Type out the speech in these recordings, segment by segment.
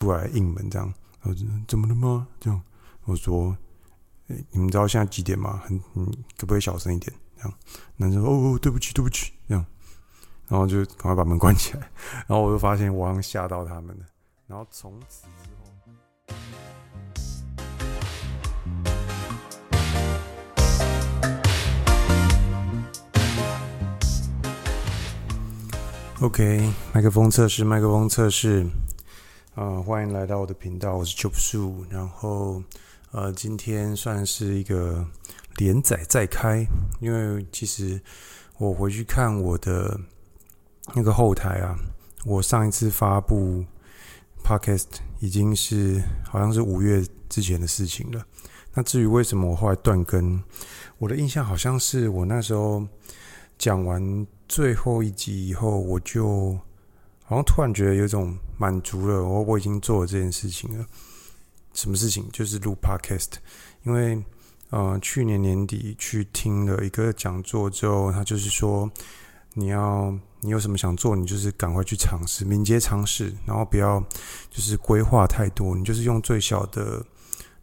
出来应门这样，然后怎么了吗？这样我说、欸，你们知道现在几点吗？很，你可不可以小声一点？这样男生说：“哦，对不起，对不起。”这样，然后就赶快把门关起来。然后我就发现我好像吓到他们了。然后从此之后，OK，麦克风测试，麦克风测试。啊、欢迎来到我的频道，我是 Chop Su。然后，呃，今天算是一个连载再开，因为其实我回去看我的那个后台啊，我上一次发布 Podcast 已经是好像是五月之前的事情了。那至于为什么我后来断更，我的印象好像是我那时候讲完最后一集以后，我就。然后突然觉得有种满足了，我我已经做了这件事情了。什么事情？就是录 Podcast。因为呃，去年年底去听了一个讲座之后，他就是说，你要你有什么想做，你就是赶快去尝试，敏捷尝试，然后不要就是规划太多，你就是用最小的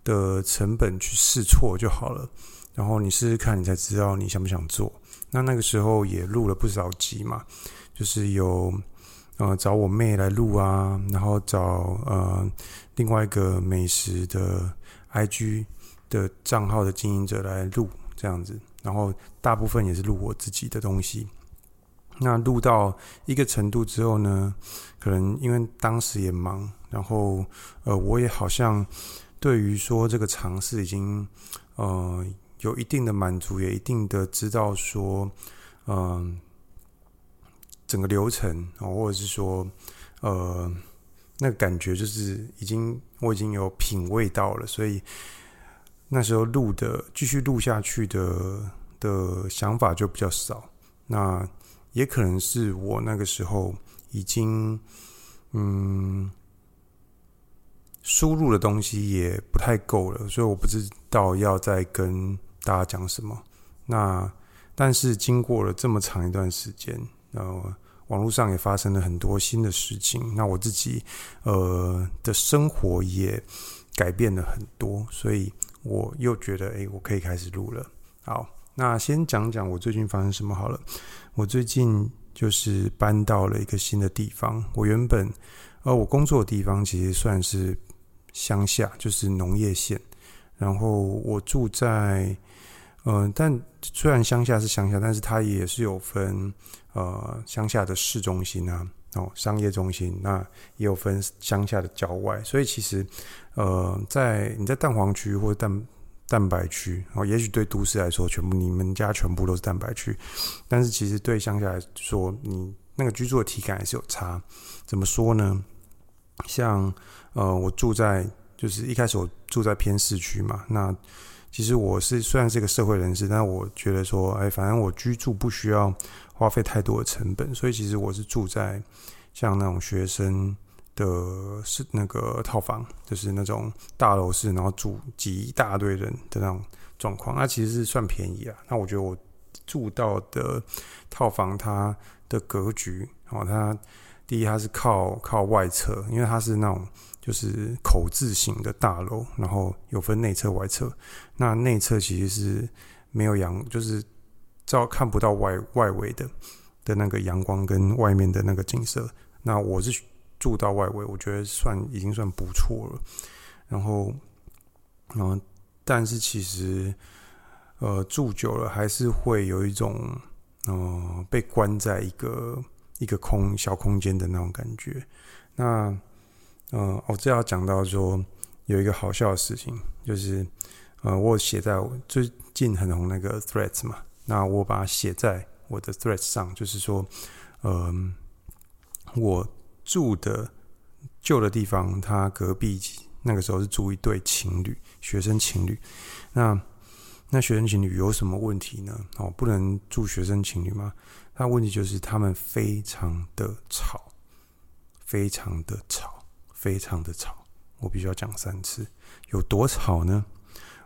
的成本去试错就好了。然后你试试看，你才知道你想不想做。那那个时候也录了不少集嘛，就是有。呃，找我妹来录啊，然后找呃另外一个美食的 IG 的账号的经营者来录这样子，然后大部分也是录我自己的东西。那录到一个程度之后呢，可能因为当时也忙，然后呃我也好像对于说这个尝试已经呃有一定的满足，也一定的知道说嗯。整个流程哦，或者是说，呃，那个感觉就是已经我已经有品味到了，所以那时候录的继续录下去的的想法就比较少。那也可能是我那个时候已经嗯输入的东西也不太够了，所以我不知道要再跟大家讲什么。那但是经过了这么长一段时间。呃网络上也发生了很多新的事情，那我自己呃的生活也改变了很多，所以我又觉得诶，我可以开始录了。好，那先讲讲我最近发生什么好了。我最近就是搬到了一个新的地方。我原本呃我工作的地方其实算是乡下，就是农业县，然后我住在。嗯、但虽然乡下是乡下，但是它也是有分呃乡下的市中心啊，哦商业中心，那也有分乡下的郊外。所以其实呃，在你在蛋黄区或者蛋蛋白区，哦，也许对都市来说，全部你们家全部都是蛋白区，但是其实对乡下来说，你那个居住的体感还是有差。怎么说呢？像呃，我住在就是一开始我住在偏市区嘛，那。其实我是虽然是个社会人士，但我觉得说，哎，反正我居住不需要花费太多的成本，所以其实我是住在像那种学生的是那个套房，就是那种大楼式，然后住挤一大堆人的那种状况。那其实是算便宜啊。那我觉得我住到的套房，它的格局哦，它第一它是靠靠外侧，因为它是那种。就是口字形的大楼，然后有分内侧、外侧。那内侧其实是没有阳，就是照看不到外外围的的那个阳光跟外面的那个景色。那我是住到外围，我觉得算已经算不错了。然后，嗯，但是其实呃住久了还是会有一种嗯、呃、被关在一个一个空小空间的那种感觉。那嗯，我这要讲到说有一个好笑的事情，就是呃，我写在最近很红那个 Threads 嘛，那我把它写在我的 Threads 上，就是说，嗯，我住的旧的地方，他隔壁那个时候是住一对情侣，学生情侣。那那学生情侣有什么问题呢？哦，不能住学生情侣吗？那问题就是他们非常的吵，非常的吵。非常的吵，我必须要讲三次。有多吵呢？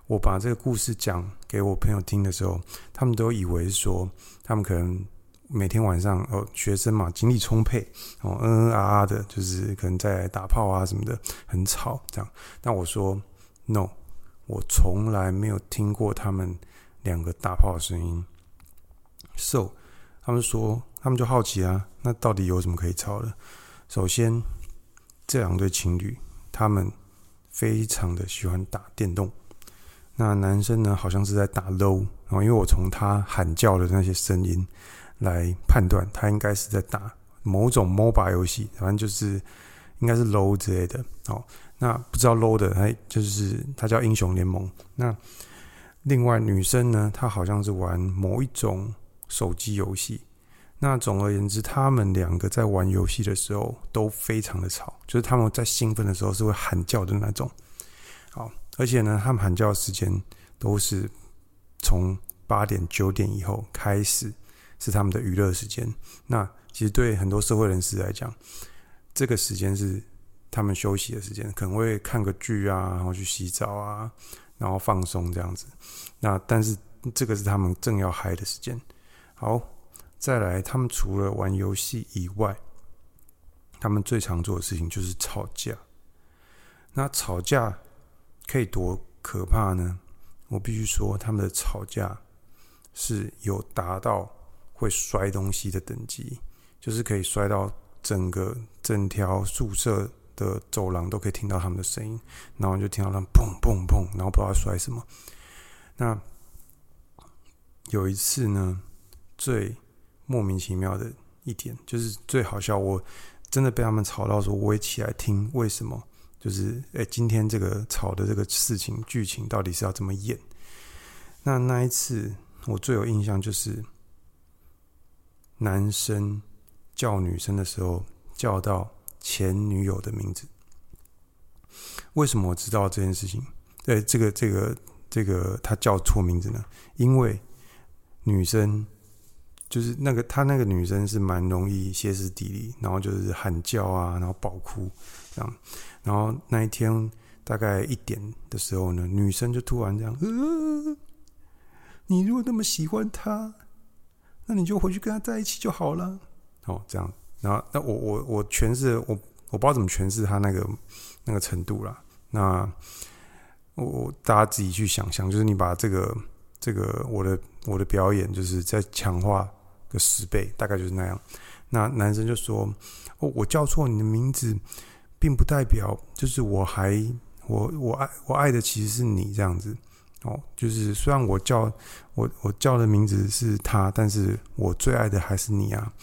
我把这个故事讲给我朋友听的时候，他们都以为说，他们可能每天晚上哦，学生嘛，精力充沛哦，嗯嗯啊啊的，就是可能在打炮啊什么的，很吵这样。但我说 no，我从来没有听过他们两个打炮的声音。So，他们说，他们就好奇啊，那到底有什么可以吵的？首先，这两对情侣，他们非常的喜欢打电动。那男生呢，好像是在打 low，然后因为我从他喊叫的那些声音来判断，他应该是在打某种 MOBA 游戏，反正就是应该是 low 之类的。哦，那不知道 LOL 的，哎，就是他叫英雄联盟。那另外女生呢，她好像是玩某一种手机游戏。那总而言之，他们两个在玩游戏的时候都非常的吵，就是他们在兴奋的时候是会喊叫的那种。好。而且呢，他们喊叫的时间都是从八点九点以后开始，是他们的娱乐时间。那其实对很多社会人士来讲，这个时间是他们休息的时间，可能会看个剧啊，然后去洗澡啊，然后放松这样子。那但是这个是他们正要嗨的时间。好，再来，他们除了玩游戏以外，他们最常做的事情就是吵架。那吵架。可以多可怕呢？我必须说，他们的吵架是有达到会摔东西的等级，就是可以摔到整个整条宿舍的走廊都可以听到他们的声音，然后就听到他们砰砰砰，然后不知道摔什么。那有一次呢，最莫名其妙的一点，就是最好笑，我真的被他们吵到说，我也起来听，为什么？就是，哎，今天这个吵的这个事情剧情到底是要怎么演？那那一次我最有印象就是，男生叫女生的时候叫到前女友的名字。为什么我知道这件事情？对，这个这个这个他叫错名字呢？因为女生就是那个他那个女生是蛮容易歇斯底里，然后就是喊叫啊，然后爆哭这样。然后那一天大概一点的时候呢，女生就突然这样：“呃，你如果那么喜欢他，那你就回去跟他在一起就好了。”哦，这样。然后那我我我诠释我我不知道怎么诠释他那个那个程度啦。那我我大家自己去想象，就是你把这个这个我的我的表演，就是在强化个十倍，大概就是那样。那男生就说：“哦，我叫错你的名字。”并不代表就是我还我我爱我爱的其实是你这样子哦，就是虽然我叫我我叫的名字是他，但是我最爱的还是你啊，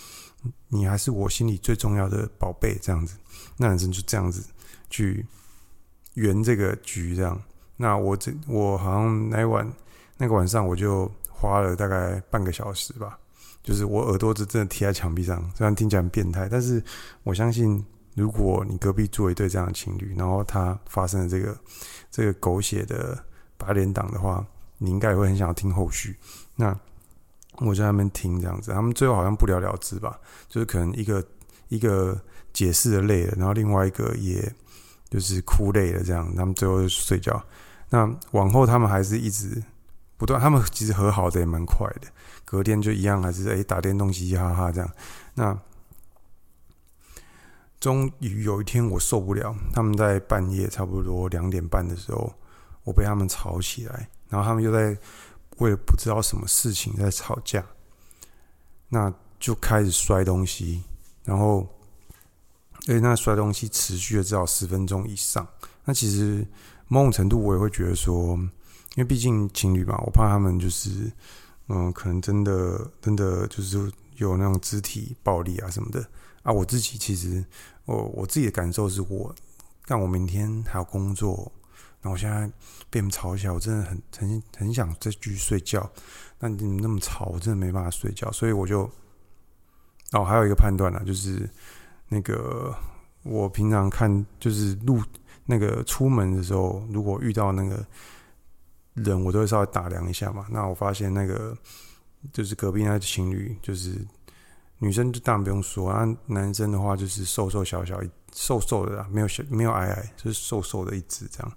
你还是我心里最重要的宝贝这样子。那男生就这样子去圆这个局这样。那我这我好像那晚那个晚上我就花了大概半个小时吧，就是我耳朵就真的贴在墙壁上，虽然听起来很变态，但是我相信。如果你隔壁住一对这样的情侣，然后他发生了这个这个狗血的白脸党的话，你应该也会很想要听后续。那我在那边听这样子，他们最后好像不了了之吧，就是可能一个一个解释的累了，然后另外一个也就是哭累了这样，他们最后就睡觉。那往后他们还是一直不断，他们其实和好的也蛮快的，隔天就一样还是诶、欸、打电动嘻嘻哈哈这样。那终于有一天，我受不了。他们在半夜差不多两点半的时候，我被他们吵起来，然后他们又在为了不知道什么事情在吵架，那就开始摔东西，然后，而且那摔东西持续了至少十分钟以上。那其实某种程度我也会觉得说，因为毕竟情侣嘛，我怕他们就是，嗯，可能真的真的就是有那种肢体暴力啊什么的。啊，我自己其实，我我自己的感受是我，但我明天还要工作，那我现在被你们吵起来，我真的很很很想再继续睡觉。那你们那么吵，我真的没办法睡觉，所以我就，哦，还有一个判断呢，就是那个我平常看就是路那个出门的时候，如果遇到那个人，我都会稍微打量一下嘛。那我发现那个就是隔壁那对情侣，就是。女生就当然不用说啊，男生的话就是瘦瘦小小、瘦瘦的啦，没有小没有矮矮，就是瘦瘦的一只这样，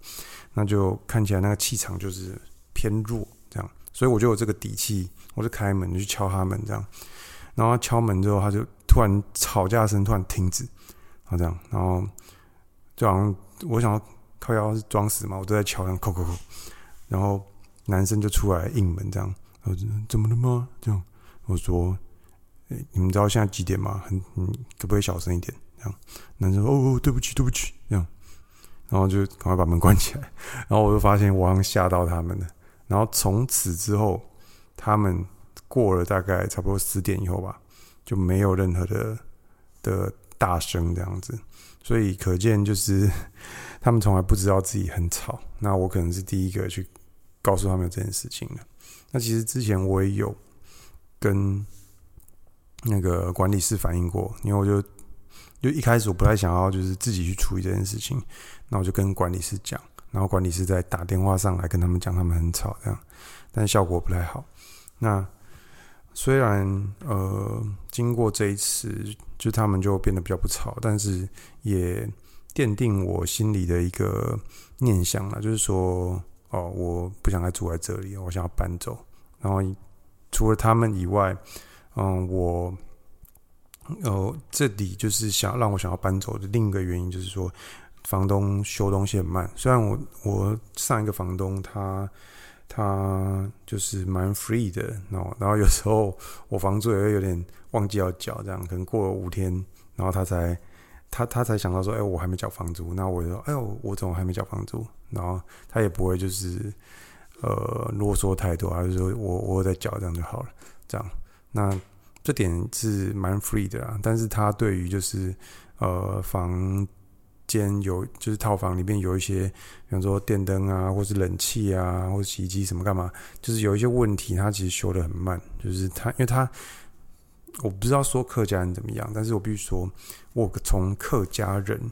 那就看起来那个气场就是偏弱这样，所以我就有这个底气，我就开门就去敲他们这样，然后敲门之后，他就突然吵架声突然停止，好这样，然后就好像我想要靠腰是装死嘛，我都在敲，然后扣扣扣，然后男生就出来应门这样，然后怎么了吗？这样我说。你们知道现在几点吗？很，可不可以小声一点？这样，男生说：“哦，对不起，对不起。”这样，然后就赶快把门关起来。然后我就发现我好像吓到他们了。然后从此之后，他们过了大概差不多十点以后吧，就没有任何的的大声这样子。所以可见就是 他们从来不知道自己很吵。那我可能是第一个去告诉他们这件事情的。那其实之前我也有跟。那个管理室反映过，因为我就就一开始我不太想要就是自己去处理这件事情，那我就跟管理室讲，然后管理室再打电话上来跟他们讲，他们很吵这样，但效果不太好。那虽然呃经过这一次，就他们就变得比较不吵，但是也奠定我心里的一个念想了，就是说哦，我不想再住在这里，我想要搬走。然后除了他们以外。嗯，我，呃，这里就是想让我想要搬走的另一个原因，就是说，房东修东西很慢。虽然我我上一个房东他他就是蛮 free 的，然后然后有时候我房租也会有点忘记要缴，这样可能过了五天，然后他才他他才想到说，哎，我还没缴房租。那我就说，哎呦，我怎么还没缴房租？然后他也不会就是呃啰嗦太多，还是说我我在缴这样就好了，这样。那这点是蛮 free 的啊，但是他对于就是呃房间有就是套房里面有一些，比方说电灯啊，或是冷气啊，或是洗衣机什么干嘛，就是有一些问题，他其实修得很慢。就是他，因为他我不知道说客家人怎么样，但是我必须说，我从客家人、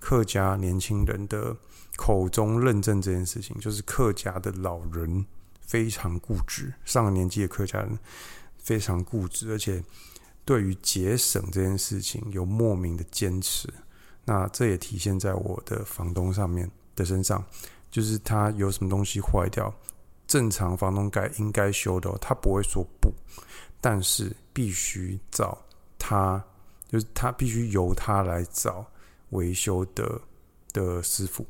客家年轻人的口中认证这件事情，就是客家的老人非常固执，上了年纪的客家人。非常固执，而且对于节省这件事情有莫名的坚持。那这也体现在我的房东上面的身上，就是他有什么东西坏掉，正常房东该应该修的，他不会说不，但是必须找他，就是他必须由他来找维修的的师傅。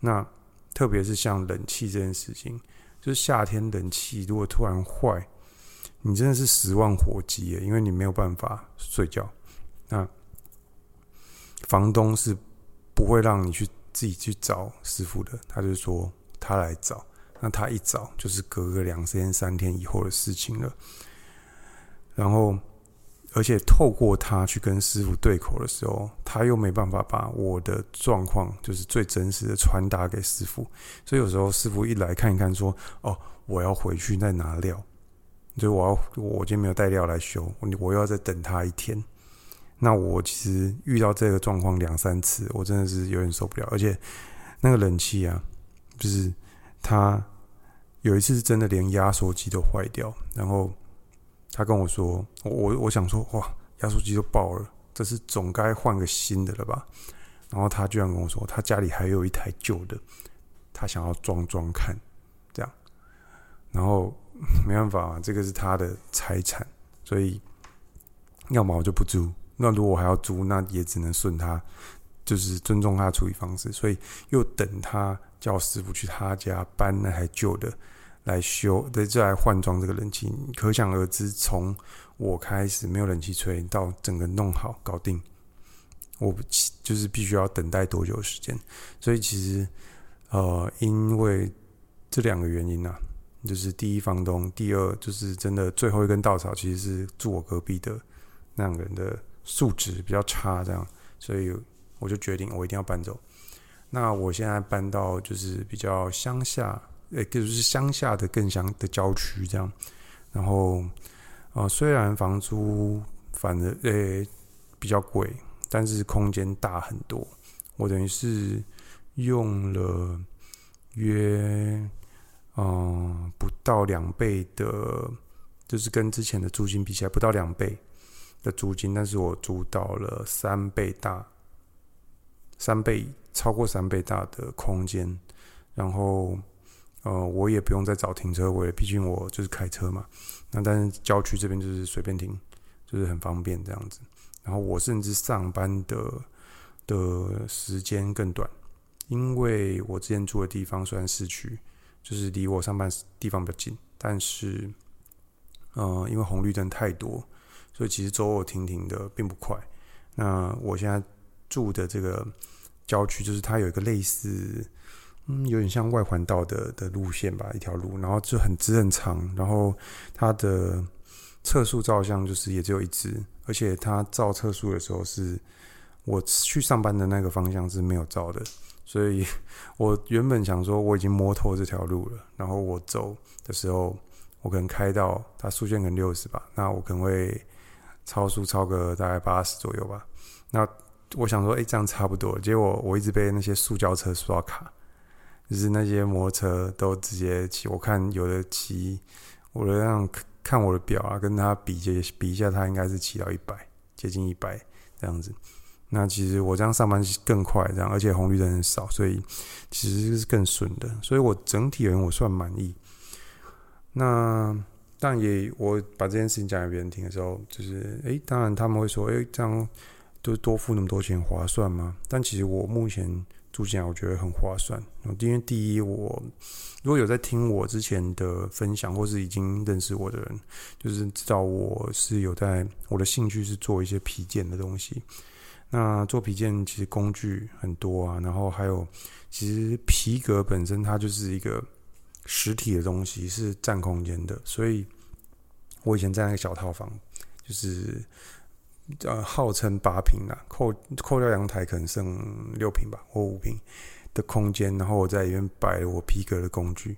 那特别是像冷气这件事情，就是夏天冷气如果突然坏。你真的是十万火急耶，因为你没有办法睡觉。那房东是不会让你去自己去找师傅的，他就说他来找。那他一找就是隔个两天三天以后的事情了。然后，而且透过他去跟师傅对口的时候，他又没办法把我的状况就是最真实的传达给师傅。所以有时候师傅一来看一看，说：“哦，我要回去再拿料。”就我要，我今天没有带料来修，我又要再等他一天。那我其实遇到这个状况两三次，我真的是有点受不了。而且那个冷气啊，就是他有一次是真的连压缩机都坏掉，然后他跟我说，我我我想说，哇，压缩机都爆了，这是总该换个新的了吧？然后他居然跟我说，他家里还有一台旧的，他想要装装看，这样，然后。没办法，这个是他的财产，所以要么我就不租。那如果我还要租，那也只能顺他，就是尊重他的处理方式。所以又等他叫师傅去他家搬那台旧的来修，对再来换装这个冷气。可想而知，从我开始没有冷气吹到整个弄好搞定，我就是必须要等待多久时间。所以其实呃，因为这两个原因呢、啊。就是第一房东，第二就是真的最后一根稻草，其实是住我隔壁的那两个人的素质比较差，这样，所以我就决定我一定要搬走。那我现在搬到就是比较乡下，诶，就是乡下的更乡的郊区这样。然后，呃，虽然房租反正诶比较贵，但是空间大很多。我等于是用了约。嗯，不到两倍的，就是跟之前的租金比起来，不到两倍的租金，但是我租到了三倍大，三倍超过三倍大的空间，然后呃，我也不用再找停车位，毕竟我就是开车嘛。那但是郊区这边就是随便停，就是很方便这样子。然后我甚至上班的的时间更短，因为我之前住的地方虽然市区，就是离我上班地方比较近，但是，呃，因为红绿灯太多，所以其实走走停停的并不快。那我现在住的这个郊区，就是它有一个类似，嗯，有点像外环道的的路线吧，一条路，然后就很直很长，然后它的测速照相就是也只有一支，而且它照测速的时候是我去上班的那个方向是没有照的。所以，我原本想说我已经摸透这条路了，然后我走的时候，我可能开到它速限可能六十吧，那我可能会超速超个大概八十左右吧。那我想说，哎、这样差不多。结果我一直被那些塑胶车刷卡，就是那些摩托车都直接骑。我看有的骑，我的让看我的表啊，跟他比就比一下，他应该是骑到一百，接近一百这样子。那其实我这样上班更快，这样而且红绿灯很少，所以其实是更顺的。所以我整体而言我算满意。那但也我把这件事情讲给别人听的时候，就是诶，当然他们会说，诶，这样就多付那么多钱划算吗？但其实我目前住进来，我觉得很划算。因为第一，我如果有在听我之前的分享，或是已经认识我的人，就是知道我是有在我的兴趣是做一些皮件的东西。那做皮件其实工具很多啊，然后还有，其实皮革本身它就是一个实体的东西，是占空间的。所以，我以前在那个小套房，就是呃号称八平啦，扣扣掉阳台可能剩六平吧，或五平的空间，然后我在里面摆了我皮革的工具，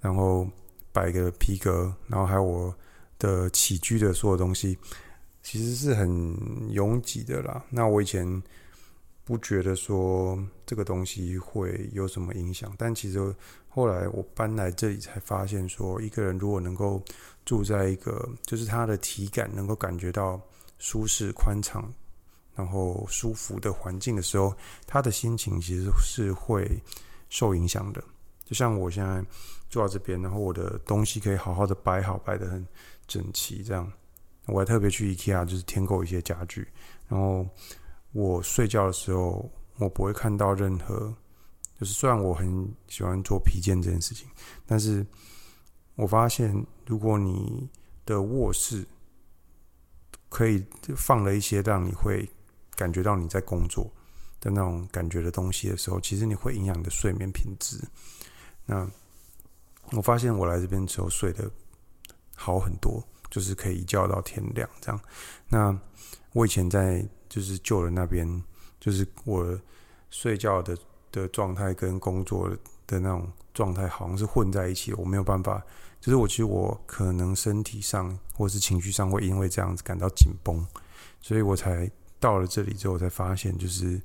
然后摆个皮革，然后还有我的起居的所有东西。其实是很拥挤的啦。那我以前不觉得说这个东西会有什么影响，但其实后来我搬来这里才发现，说一个人如果能够住在一个，就是他的体感能够感觉到舒适、宽敞，然后舒服的环境的时候，他的心情其实是会受影响的。就像我现在坐在这边，然后我的东西可以好好的摆好，摆得很整齐，这样。我还特别去 IKEA，就是添购一些家具。然后我睡觉的时候，我不会看到任何，就是虽然我很喜欢做皮件这件事情，但是我发现，如果你的卧室可以放了一些让你会感觉到你在工作的那种感觉的东西的时候，其实你会影响你的睡眠品质。那我发现我来这边之后睡得好很多。就是可以一觉到天亮这样。那我以前在就是旧人那边，就是我睡觉的的状态跟工作的那种状态好像是混在一起，我没有办法。就是我其实我可能身体上或是情绪上会因为这样子感到紧绷，所以我才到了这里之后才发现，就是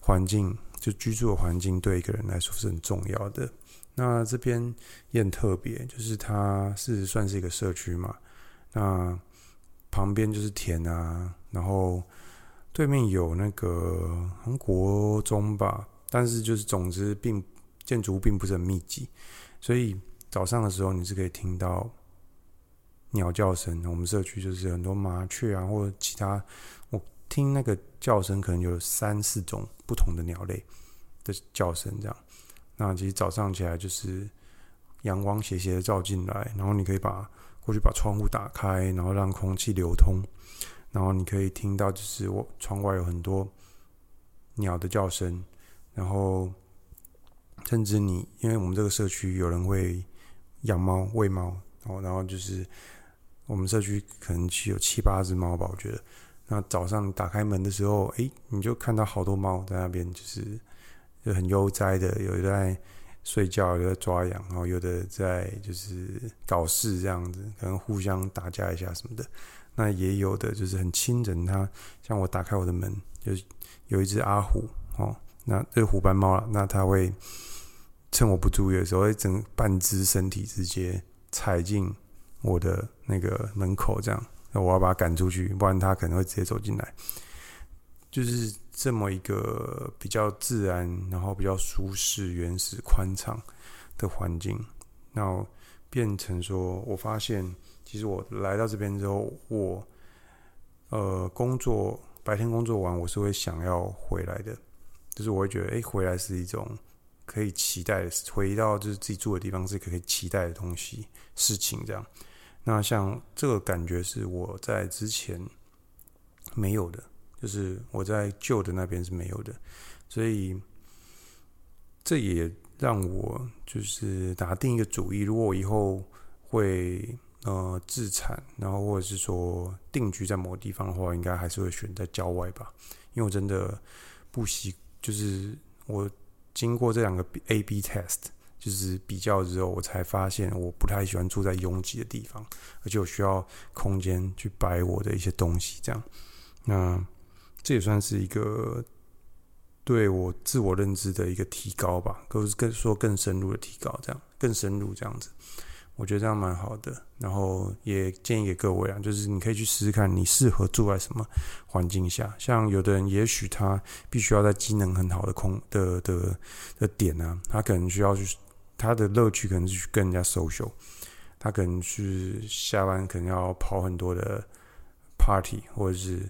环境就居住的环境对一个人来说是很重要的。那这边也很特别，就是它是算是一个社区嘛。那旁边就是田啊，然后对面有那个韩国中吧，但是就是总之并建筑物并不是很密集，所以早上的时候你是可以听到鸟叫声。我们社区就是很多麻雀啊，或者其他，我听那个叫声可能有三四种不同的鸟类的叫声这样。那其实早上起来就是阳光斜斜的照进来，然后你可以把。过去把窗户打开，然后让空气流通，然后你可以听到，就是我窗外有很多鸟的叫声，然后甚至你，因为我们这个社区有人会养猫、喂猫，然后然后就是我们社区可能只有七八只猫吧，我觉得。那早上打开门的时候，诶，你就看到好多猫在那边，就是就很悠哉的，有在。睡觉，有的抓痒，然后有的在就是搞事这样子，可能互相打架一下什么的。那也有的就是很亲人，他像我打开我的门，就是有一只阿虎哦，那这虎斑猫了。那它会趁我不注意的时候，会整半只身体直接踩进我的那个门口，这样，那我要把它赶出去，不然它可能会直接走进来。就是这么一个比较自然，然后比较舒适、原始、宽敞的环境，那变成说，我发现其实我来到这边之后，我呃，工作白天工作完，我是会想要回来的，就是我会觉得，哎，回来是一种可以期待的，回到就是自己住的地方是可以期待的东西事情这样。那像这个感觉是我在之前没有的，就是我在旧的那边是没有的，所以这也让我就是打定一个主意，如果我以后会。呃，自产，然后或者是说定居在某个地方的话，应该还是会选在郊外吧。因为我真的不习，就是我经过这两个 A/B test，就是比较之后，我才发现我不太喜欢住在拥挤的地方，而且我需要空间去摆我的一些东西。这样，那这也算是一个对我自我认知的一个提高吧，更更说更深入的提高，这样更深入这样子。我觉得这样蛮好的，然后也建议给各位啊，就是你可以去试试看，你适合住在什么环境下。像有的人，也许他必须要在机能很好的空的的的点啊，他可能需要去，他的乐趣可能是去跟人家 social，他可能是下班可能要跑很多的 party，或者是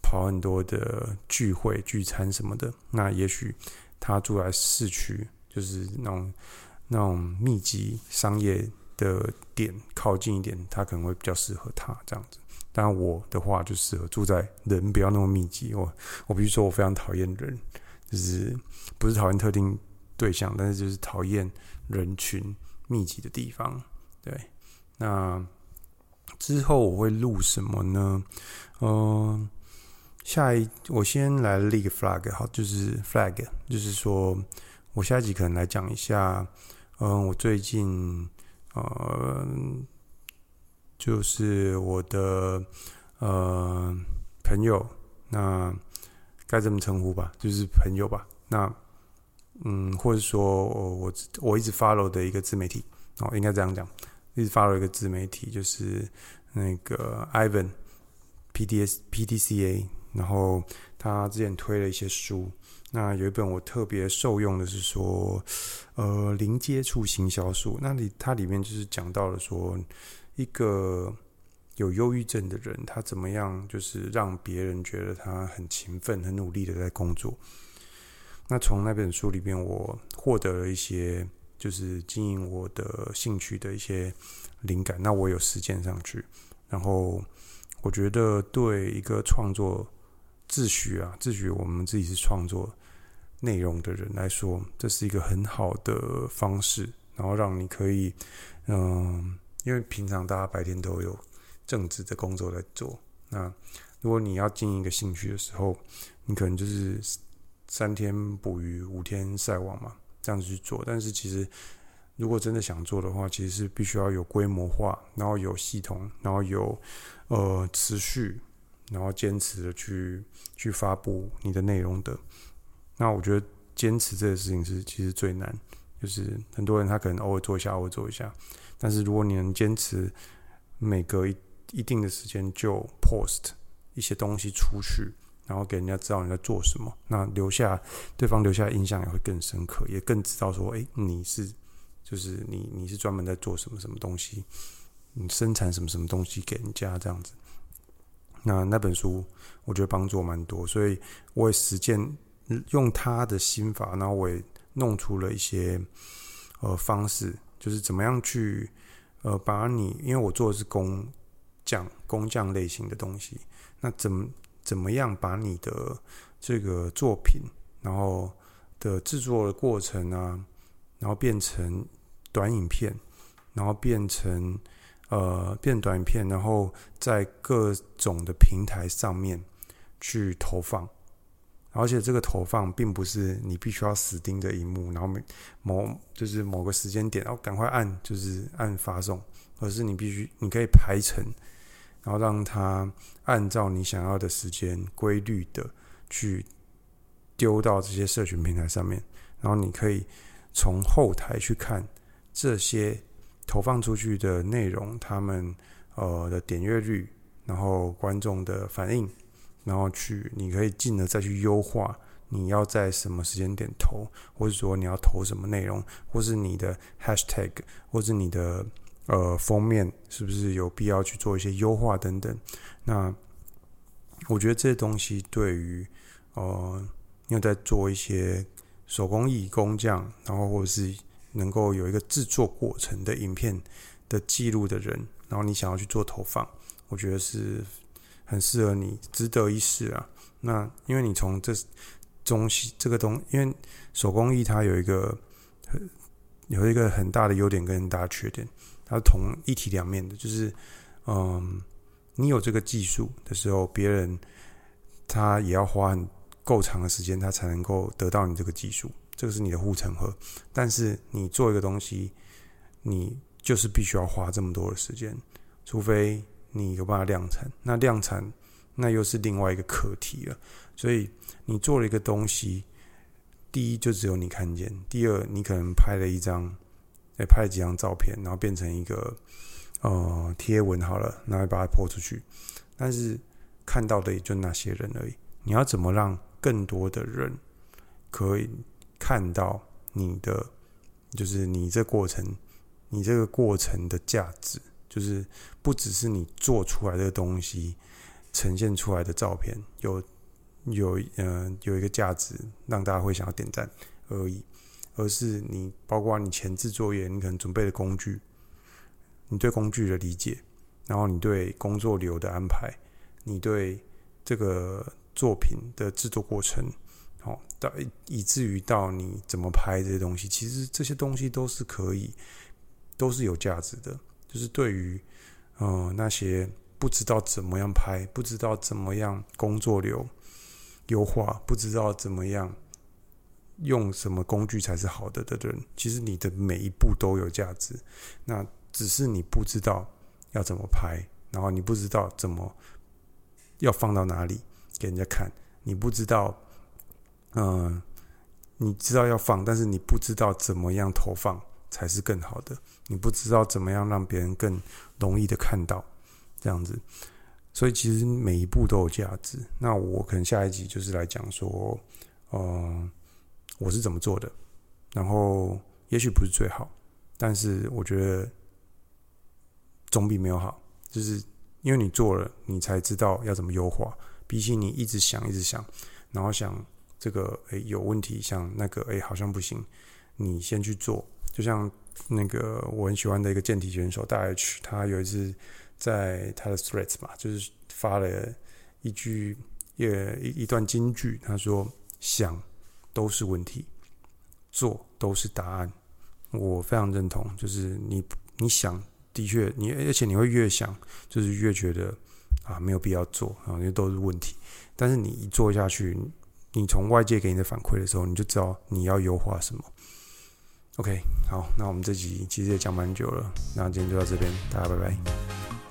跑很多的聚会聚餐什么的。那也许他住在市区，就是那种那种密集商业。的点靠近一点，他可能会比较适合他这样子。当然，我的话就适合住在人不要那么密集。我我比如说，我非常讨厌人，就是不是讨厌特定对象，但是就是讨厌人群密集的地方。对，那之后我会录什么呢？嗯、下一我先来立个 flag，好，就是 flag，就是说我下一集可能来讲一下，嗯、我最近。呃，就是我的呃朋友，那该怎么称呼吧？就是朋友吧。那嗯，或者说我我我一直 follow 的一个自媒体哦，应该这样讲，一直 follow 一个自媒体，就是那个 Ivan PDS PDCA，然后他之前推了一些书。那有一本我特别受用的是说，呃，零接触行销术。那里它里面就是讲到了说，一个有忧郁症的人，他怎么样就是让别人觉得他很勤奋、很努力的在工作。那从那本书里面，我获得了一些就是经营我的兴趣的一些灵感。那我有实践上去，然后我觉得对一个创作自诩啊，自诩我们自己是创作。内容的人来说，这是一个很好的方式，然后让你可以，嗯，因为平常大家白天都有正职的工作在做，那如果你要经营一个兴趣的时候，你可能就是三天捕鱼五天晒网嘛，这样子去做。但是其实，如果真的想做的话，其实是必须要有规模化，然后有系统，然后有呃持续，然后坚持的去去发布你的内容的。那我觉得坚持这个事情是其实最难，就是很多人他可能偶尔做一下，偶尔做一下，但是如果你能坚持每隔一一定的时间就 post 一些东西出去，然后给人家知道你在做什么，那留下对方留下的印象也会更深刻，也更知道说，哎，你是就是你你是专门在做什么什么东西，你生产什么什么东西给人家这样子。那那本书我觉得帮助蛮多，所以我也实践。用他的心法，然后我也弄出了一些呃方式，就是怎么样去呃把你，因为我做的是工匠工匠类型的东西，那怎么怎么样把你的这个作品，然后的制作的过程啊，然后变成短影片，然后变成呃变短片，然后在各种的平台上面去投放。而且这个投放并不是你必须要死盯着荧幕，然后某就是某个时间点，然后赶快按就是按发送，而是你必须你可以排程，然后让它按照你想要的时间规律的去丢到这些社群平台上面，然后你可以从后台去看这些投放出去的内容，他们呃的点阅率，然后观众的反应。然后去，你可以进而再去优化你要在什么时间点投，或者说你要投什么内容，或是你的 hashtag，或是你的呃封面是不是有必要去做一些优化等等。那我觉得这些东西对于呃，你在做一些手工艺工匠，然后或者是能够有一个制作过程的影片的记录的人，然后你想要去做投放，我觉得是很适合你，值得一试啊。那因为你从这东西这个东，因为手工艺它有一个很有一个很大的优点跟很大的缺点，它同一体两面的，就是嗯，你有这个技术的时候，别人他也要花很够长的时间，他才能够得到你这个技术，这个是你的护城河。但是你做一个东西，你就是必须要花这么多的时间，除非你有办法量产。那量产那又是另外一个课题了。所以你做了一个东西，第一就只有你看见，第二你可能拍了一张，哎，拍了几张照片，然后变成一个呃贴文好了，然后把它泼出去。但是看到的也就那些人而已。你要怎么让更多的人可以看到你的，就是你这过程，你这个过程的价值，就是不只是你做出来的东西呈现出来的照片有有嗯、有一个价值，让大家会想要点赞而已，而是你包括你前置作业，你可能准备的工具，你对工具的理解，然后你对工作流的安排，你对这个作品的制作过程。哦，到以至于到你怎么拍这些东西，其实这些东西都是可以，都是有价值的。就是对于，呃，那些不知道怎么样拍，不知道怎么样工作流优化，不知道怎么样用什么工具才是好的的人，其实你的每一步都有价值。那只是你不知道要怎么拍，然后你不知道怎么要放到哪里给人家看，你不知道。嗯，你知道要放，但是你不知道怎么样投放才是更好的。你不知道怎么样让别人更容易的看到，这样子。所以其实每一步都有价值。那我可能下一集就是来讲说，嗯，我是怎么做的。然后也许不是最好，但是我觉得总比没有好。就是因为你做了，你才知道要怎么优化。比起你一直想，一直想，然后想。这个诶有问题，想那个诶好像不行，你先去做。就像那个我很喜欢的一个健体选手大 H，他有一次在他的 Threads 嘛，就是发了一句也一一段金句，他说：“想都是问题，做都是答案。”我非常认同，就是你你想的确你，而且你会越想，就是越觉得啊没有必要做啊，因为都是问题。但是你一做下去。你从外界给你的反馈的时候，你就知道你要优化什么。OK，好，那我们这集其实也讲蛮久了，那今天就到这边，大家拜拜。